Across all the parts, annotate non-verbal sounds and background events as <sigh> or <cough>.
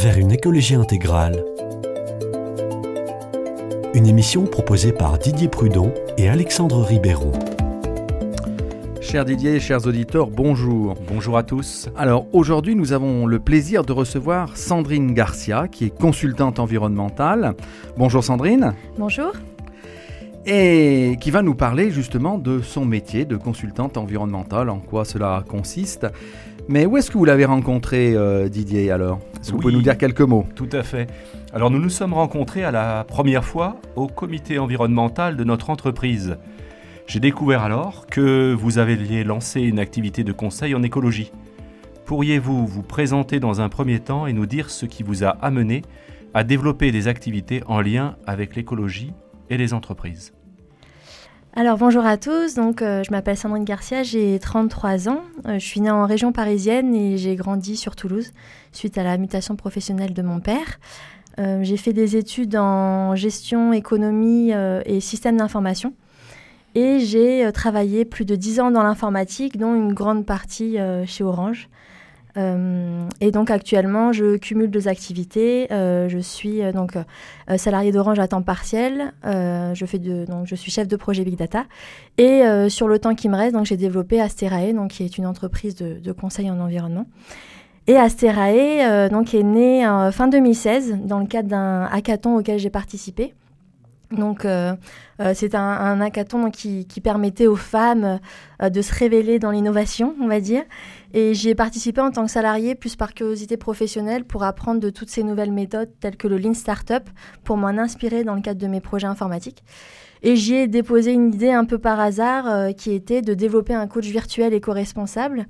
vers une écologie intégrale. Une émission proposée par Didier Prudon et Alexandre Ribéron. Chers Didier, chers auditeurs, bonjour. Bonjour à tous. Alors aujourd'hui, nous avons le plaisir de recevoir Sandrine Garcia, qui est consultante environnementale. Bonjour Sandrine. Bonjour. Et qui va nous parler justement de son métier de consultante environnementale, en quoi cela consiste. Mais où est-ce que vous l'avez rencontré, euh, Didier, alors? Est-ce que vous pouvez nous dire quelques mots? Tout à fait. Alors nous nous sommes rencontrés à la première fois au comité environnemental de notre entreprise. J'ai découvert alors que vous aviez lancé une activité de conseil en écologie. Pourriez-vous vous présenter dans un premier temps et nous dire ce qui vous a amené à développer des activités en lien avec l'écologie et les entreprises alors bonjour à tous, donc euh, je m'appelle Sandrine Garcia, j'ai 33 ans, euh, je suis née en région parisienne et j'ai grandi sur Toulouse suite à la mutation professionnelle de mon père. Euh, j'ai fait des études en gestion, économie et système d'information et j'ai travaillé plus de 10 ans dans l'informatique, dont une grande partie chez Orange. Euh, et donc actuellement, je cumule deux activités. Euh, je suis euh, donc salarié d'Orange à temps partiel. je fais donc je suis chef de projet Big Data. Et sur le temps qui me reste, donc j'ai développé Asterae, donc qui est une entreprise de, de conseil en environnement. Et Asterae donc est né fin 2016 dans le cadre d'un hackathon auquel j'ai participé. Donc, c'est un, un, hackathon qui, qui, permettait aux femmes de se révéler dans l'innovation, on va dire. Et j'y ai participé en tant que salarié, plus par curiosité professionnelle, pour apprendre de toutes ces nouvelles méthodes telles que le Lean Startup, pour m'en inspirer dans le cadre de mes projets informatiques. Et j'y ai déposé une idée un peu par hasard, euh, qui était de développer un coach virtuel éco-responsable.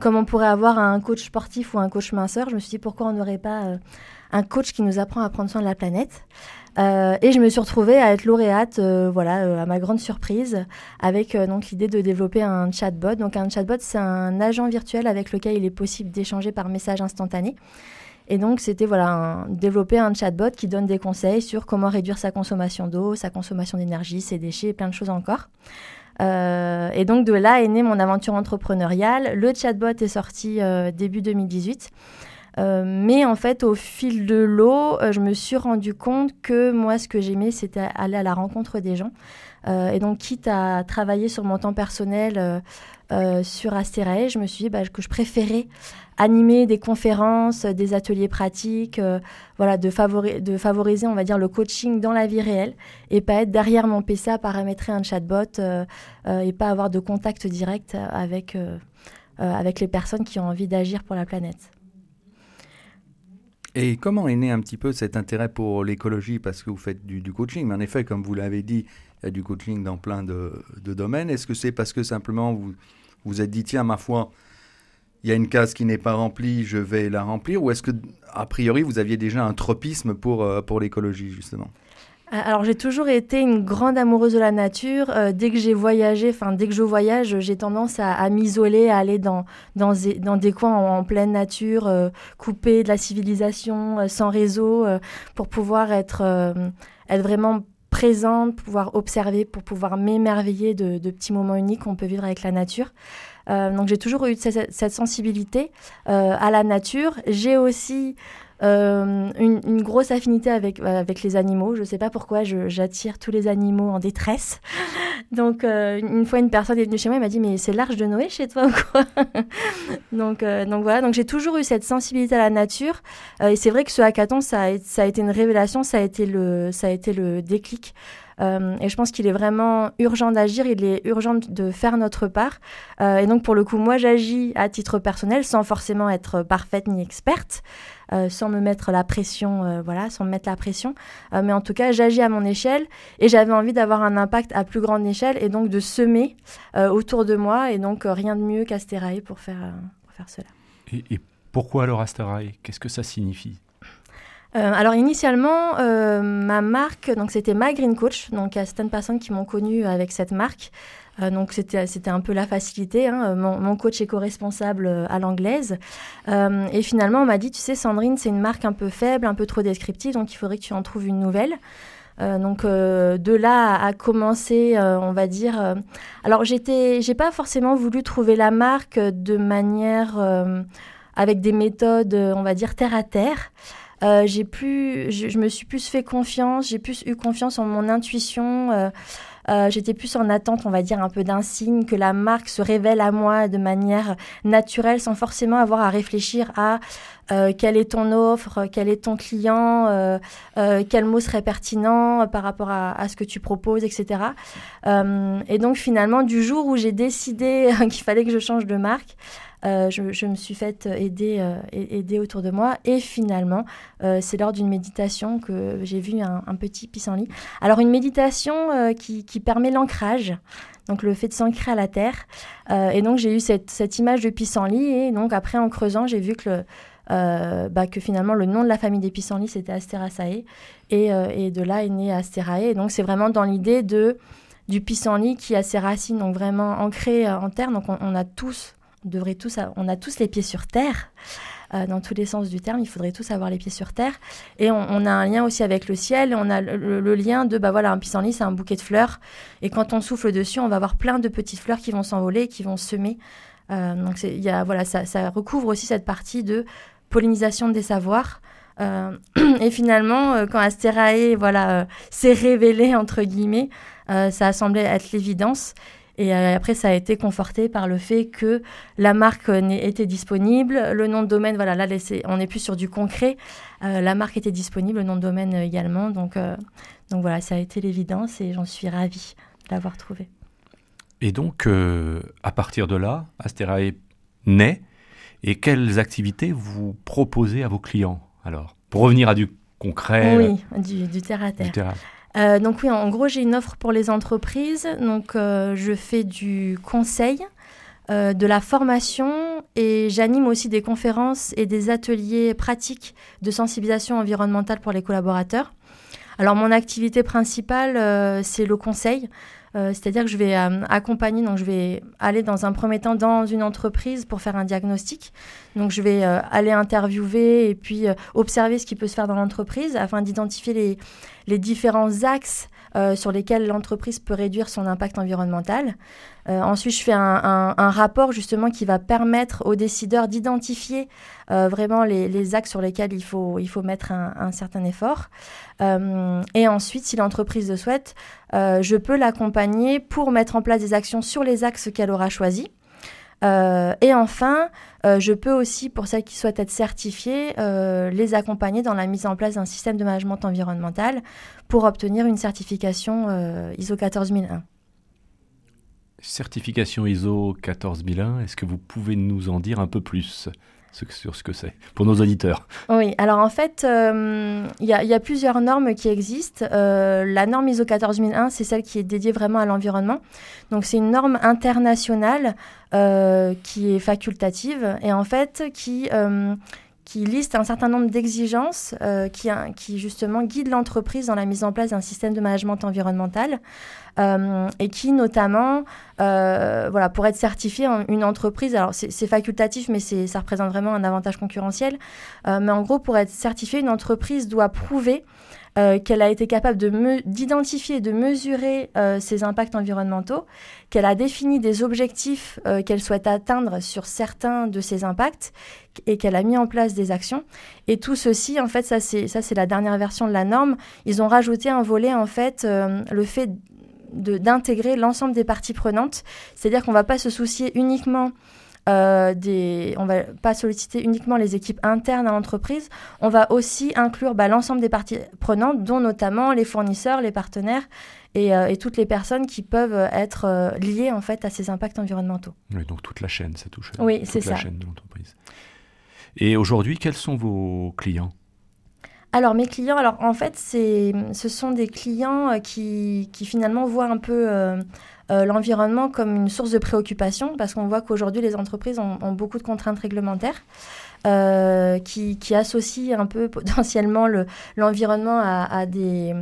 Comme on pourrait avoir un coach sportif ou un coach minceur, je me suis dit pourquoi on n'aurait pas euh, un coach qui nous apprend à prendre soin de la planète? Euh, et je me suis retrouvée à être lauréate, euh, voilà, à ma grande surprise, avec donc l'idée de développer un chatbot. Donc un chatbot, c'est un agent virtuel avec lequel il est possible d'échanger par message instantané. Et donc c'était voilà développer un chatbot qui donne des conseils sur comment réduire sa consommation d'eau, sa consommation d'énergie, ses déchets, plein de choses encore. Et donc de là est née mon aventure entrepreneuriale. Le chatbot est sorti début 2018. Euh, mais en fait, au fil de l'eau, euh, je me suis rendu compte que moi, ce que j'aimais, c'était aller à la rencontre des gens. Euh, et donc, quitte à travailler sur mon temps personnel sur Asterae, je me suis dit bah, que je préférais animer des conférences, des ateliers pratiques, voilà, de, de, favoriser, on va dire, le coaching dans la vie réelle et pas être derrière mon PC à paramétrer un chatbot et pas avoir de contact direct avec, avec les personnes qui ont envie d'agir pour la planète. Et comment est né un petit peu cet intérêt pour l'écologie? Parce que vous faites du, coaching, mais en effet, comme vous l'avez dit, il y a du coaching dans plein de, domaines. Est-ce que c'est parce que simplement vous vous êtes dit, tiens, ma foi, il y a une case qui n'est pas remplie, je vais la remplir Ou est-ce que, a priori, vous aviez déjà un tropisme pour, euh, pour l'écologie, justement? Euh, alors j'ai toujours été une grande amoureuse de la nature. Euh, dès que j'ai voyagé, enfin dès que je voyage, j'ai tendance à, m'isoler, à aller dans, dans, des coins en, pleine nature, euh, coupés de la civilisation, sans réseau, pour pouvoir être, être vraiment présente, pouvoir observer, pour pouvoir m'émerveiller de, petits moments uniques qu'on peut vivre avec la nature. Donc j'ai toujours eu cette, sensibilité à la nature. J'ai aussi euh, une, grosse affinité avec, euh, les animaux. Je ne sais pas pourquoi j'attire tous les animaux en détresse. <laughs> Donc, euh, une fois, une personne est venue chez moi et m'a dit Mais c'est l'arche de Noé chez toi ou quoi? <laughs> Donc, donc voilà, donc j'ai toujours eu cette sensibilité à la nature. et c'est vrai que ce hackathon, ça a, ça a été une révélation, ça a été le, ça a été le déclic. Et je pense qu'il est vraiment urgent d'agir, il est urgent de faire notre part. et donc, pour le coup, moi, j'agis à titre personnel sans forcément être parfaite ni experte. Euh, sans me mettre la pression, euh, voilà, sans me mettre la pression. Euh, mais en tout cas, j'agis à mon échelle et j'avais envie d'avoir un impact à plus grande échelle et donc de semer autour de moi. Et donc, rien de mieux qu'Asterae pour faire, pour faire cela. Et, pourquoi alors Asterae Qu'est-ce que ça signifie? Alors initialement, ma marque, donc c'était My Green Coach. Donc il y a certaines personnes qui m'ont connue avec cette marque. Euh, donc c'était c'était un peu la facilité. Hein. Mon, coach éco-responsable euh, à l'anglaise. Euh, et finalement, on m'a dit, tu sais, Sandrine, c'est une marque un peu faible, un peu trop descriptive, donc il faudrait que tu en trouves une nouvelle. donc de là à, commencer, on va dire. alors j'étais, j'ai pas forcément voulu trouver la marque de manière avec des méthodes, on va dire terre à terre. J'ai plus, je, me suis plus fait confiance, j'ai plus eu confiance en mon intuition. Euh, j'étais plus en attente, on va dire, un peu d'un signe, que la marque se révèle à moi de manière naturelle, sans forcément avoir à réfléchir à euh, quelle est ton offre, quel est ton client, euh, quel mot serait pertinent par rapport à, à, ce que tu proposes, etc. et donc finalement, du jour où j'ai décidé <laughs> qu'il fallait que je change de marque, euh, je, me suis fait aider, euh, aider autour de moi. Et finalement, euh, c'est lors d'une méditation que j'ai vu un, petit pissenlit. Alors, une méditation qui, qui, permet l'ancrage. Donc le fait de s'ancrer à la terre. et donc j'ai eu cette, cette, image de pissenlit. Et donc après en creusant, j'ai vu que le, bah, que finalement le nom de la famille des pissenlits c'était Asteraceae et, et, de là est né Asterae. Donc c'est vraiment dans l'idée de du pissenlit qui a ses racines donc vraiment ancrées en terre. Donc on a tous on tous, on a tous les pieds sur terre, euh, dans tous les sens du terme. Il faudrait tous avoir les pieds sur terre. Et on, a un lien aussi avec le ciel. On a le, lien de, bah voilà, un pissenlit, c'est un bouquet de fleurs. Et quand on souffle dessus, on va avoir plein de petites fleurs qui vont s'envoler, qui vont semer. Euh, donc y a, voilà, ça, recouvre aussi cette partie de pollinisation des savoirs. Euh, <clears throat> et finalement, quand Astérae voilà, s'est révélé, entre guillemets, ça a semblé être l'évidence. Et euh, après, ça a été conforté par le fait que la marque était disponible, le nom de domaine, voilà, là, on n'est plus sur du concret. Euh, la marque était disponible, le nom de domaine également. Donc, euh, donc voilà, ça a été l'évidence et j'en suis ravie d'avoir trouvé. Et donc, à partir de là, Asterae naît. Et quelles activités vous proposez à vos clients alors? Pour revenir à du concret. Oui, du, du terre à terre. Du terre à... Euh, donc oui, en gros, j'ai une offre pour les entreprises. Donc euh, je fais du conseil, euh, de la formation et j'anime aussi des conférences et des ateliers pratiques de sensibilisation environnementale pour les collaborateurs. Alors mon activité principale, c'est le conseil. Euh, c'est-à-dire que je vais euh, accompagner, donc je vais aller dans un premier temps dans une entreprise pour faire un diagnostic. Donc je vais euh, aller interviewer et puis observer ce qui peut se faire dans l'entreprise afin d'identifier les, les différents axes euh, sur lesquels l'entreprise peut réduire son impact environnemental. Euh, ensuite, je fais un, rapport justement qui va permettre aux décideurs d'identifier euh, vraiment les, axes sur lesquels il faut, il faut mettre un, certain effort. et ensuite, si l'entreprise le souhaite, je peux l'accompagner pour mettre en place des actions sur les axes qu'elle aura choisis. Euh, et enfin, euh, je peux aussi, pour celles qui souhaitent être certifiées, euh, les accompagner dans la mise en place d'un système de management environnemental pour obtenir une certification ISO 14001. Certification ISO 14001, est-ce que vous pouvez nous en dire un peu plus? Sur ce que c'est pour nos auditeurs Oui, alors en fait, euh, il y, a plusieurs normes qui existent. Euh, la norme ISO 14001, c'est celle qui est dédiée vraiment à l'environnement. Donc c'est une norme internationale euh, qui est facultative et en fait qui qui liste un certain nombre d'exigences euh, qui, justement guident l'entreprise dans la mise en place d'un système de management environnemental euh, et qui notamment, euh, voilà, pour être certifié une entreprise, alors c'est facultatif mais ça représente vraiment un avantage concurrentiel, mais en gros pour être certifié, une entreprise doit prouver euh, qu'elle a été capable d'identifier et de mesurer euh, ses impacts environnementaux, qu'elle a défini des objectifs euh, qu'elle souhaite atteindre sur certains de ces impacts et qu'elle a mis en place des actions. Et tout ceci, en fait, ça c'est ça c'est la dernière version de la norme. Ils ont rajouté un volet en fait le fait d'intégrer l'ensemble des parties prenantes, c'est-à-dire qu'on ne va pas se soucier uniquement euh, des, on va pas solliciter uniquement les équipes internes à l'entreprise, on va aussi inclure bah, l'ensemble des parties prenantes, dont notamment les fournisseurs, les partenaires et, euh, toutes les personnes qui peuvent être euh, liées en fait à ces impacts environnementaux. Oui, donc toute la chaîne, ça touche. Oui, c'est ça. la chaîne de l'entreprise. Et aujourd'hui, quels sont vos clients? Alors mes clients, alors en fait, ce sont des clients qui, qui finalement voient un peu euh, l'environnement comme une source de préoccupation, parce qu'on voit qu'aujourd'hui, les entreprises ont, beaucoup de contraintes réglementaires. Euh, qui, associent un peu <laughs> potentiellement l'environnement à, des,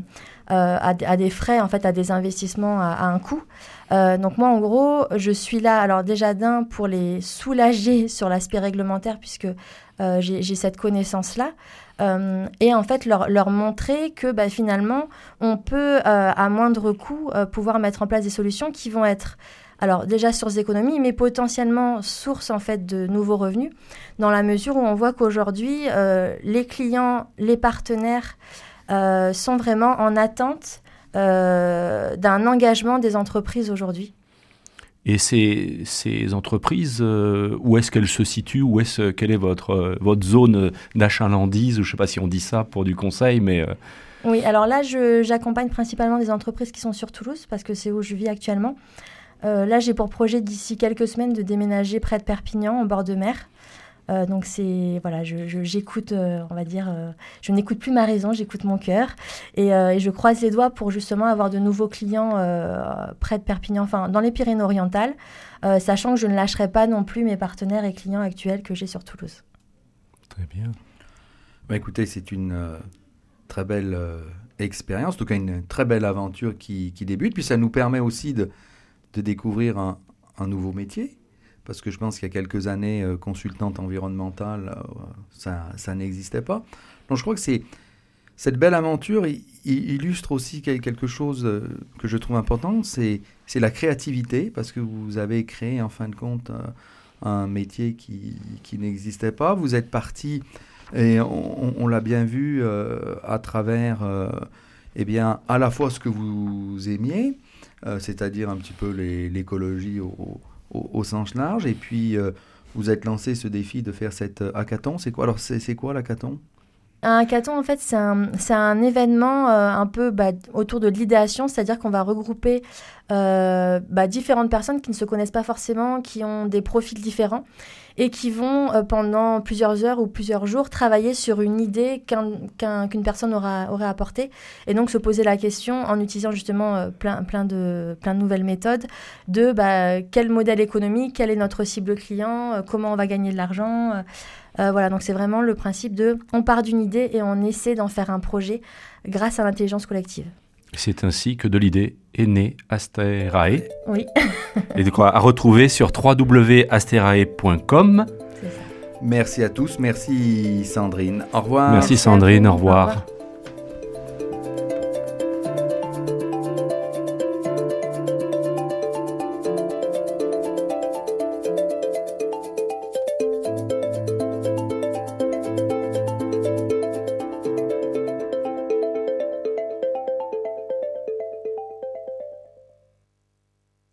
euh, à, des frais, en fait, à des investissements à, un coût. donc moi, en gros, je suis là, alors déjà d'un, pour les soulager sur l'aspect réglementaire, puisque j'ai cette connaissance-là. Euh, et en fait leur, leur montrer que bah, finalement on peut euh, à moindre coût euh, pouvoir mettre en place des solutions qui vont être alors déjà source d'économie, mais potentiellement source en fait de nouveaux revenus, dans la mesure où on voit qu'aujourd'hui, les clients, les partenaires sont vraiment en attente d'un engagement des entreprises aujourd'hui. Et ces, entreprises, où est-ce qu'elles se situent Où est-ce, Quelle est votre, votre zone d'achalandise Je ne sais pas si on dit ça pour du conseil, mais... Oui, alors là, j'accompagne principalement des entreprises qui sont sur Toulouse, parce que c'est où je vis actuellement. Euh, là, j'ai pour projet d'ici quelques semaines de déménager près de Perpignan, en bord de mer. Euh, donc c'est voilà, j'écoute, euh, on va dire, je n'écoute plus ma raison, j'écoute mon cœur et, je croise les doigts pour justement avoir de nouveaux clients près de Perpignan, enfin dans les Pyrénées-Orientales, sachant que je ne lâcherai pas non plus mes partenaires et clients actuels que j'ai sur Toulouse. Très bien. Bah, écoutez, c'est une très belle expérience, en tout cas une très belle aventure qui, qui débute, puis ça nous permet aussi de de découvrir un, nouveau métier. Parce que je pense qu'il y a quelques années, euh, consultante environnementale, euh, ça, n'existait pas. Donc je crois que cette belle aventure illustre aussi quelque chose euh, que je trouve important, c'est la créativité, parce que vous avez créé en fin de compte un métier qui, n'existait pas. Vous êtes parti, et on, l'a bien vu à travers eh bien, à la fois ce que vous aimiez, c'est-à-dire un petit peu l'écologie sens large. Et puis, euh, vous êtes lancé ce défi de faire cet euh, hackathon. C'est quoi Alors, c'est quoi l'hackathon? Un hackathon, en fait, c'est un, événement un peu bah, autour de l'idéation, c'est-à-dire qu'on va regrouper bah, différentes personnes qui ne se connaissent pas forcément, qui ont des profils différents et qui vont euh, pendant plusieurs heures ou plusieurs jours travailler sur une idée qu'une personne aura, aurait apportée et donc se poser la question en utilisant justement euh, plein, de nouvelles méthodes de bah, quel modèle économique, quel est notre cible client, euh, comment on va gagner de l'argent. voilà, donc c'est vraiment le principe de on part d'une idée et on essaie d'en faire un projet grâce à l'intelligence collective. C'est ainsi que de l'idée est née Asterae. Oui. <laughs> et de quoi à retrouver sur www.asterae.com. Merci à tous, merci Sandrine. Au revoir. Merci Sandrine, au revoir.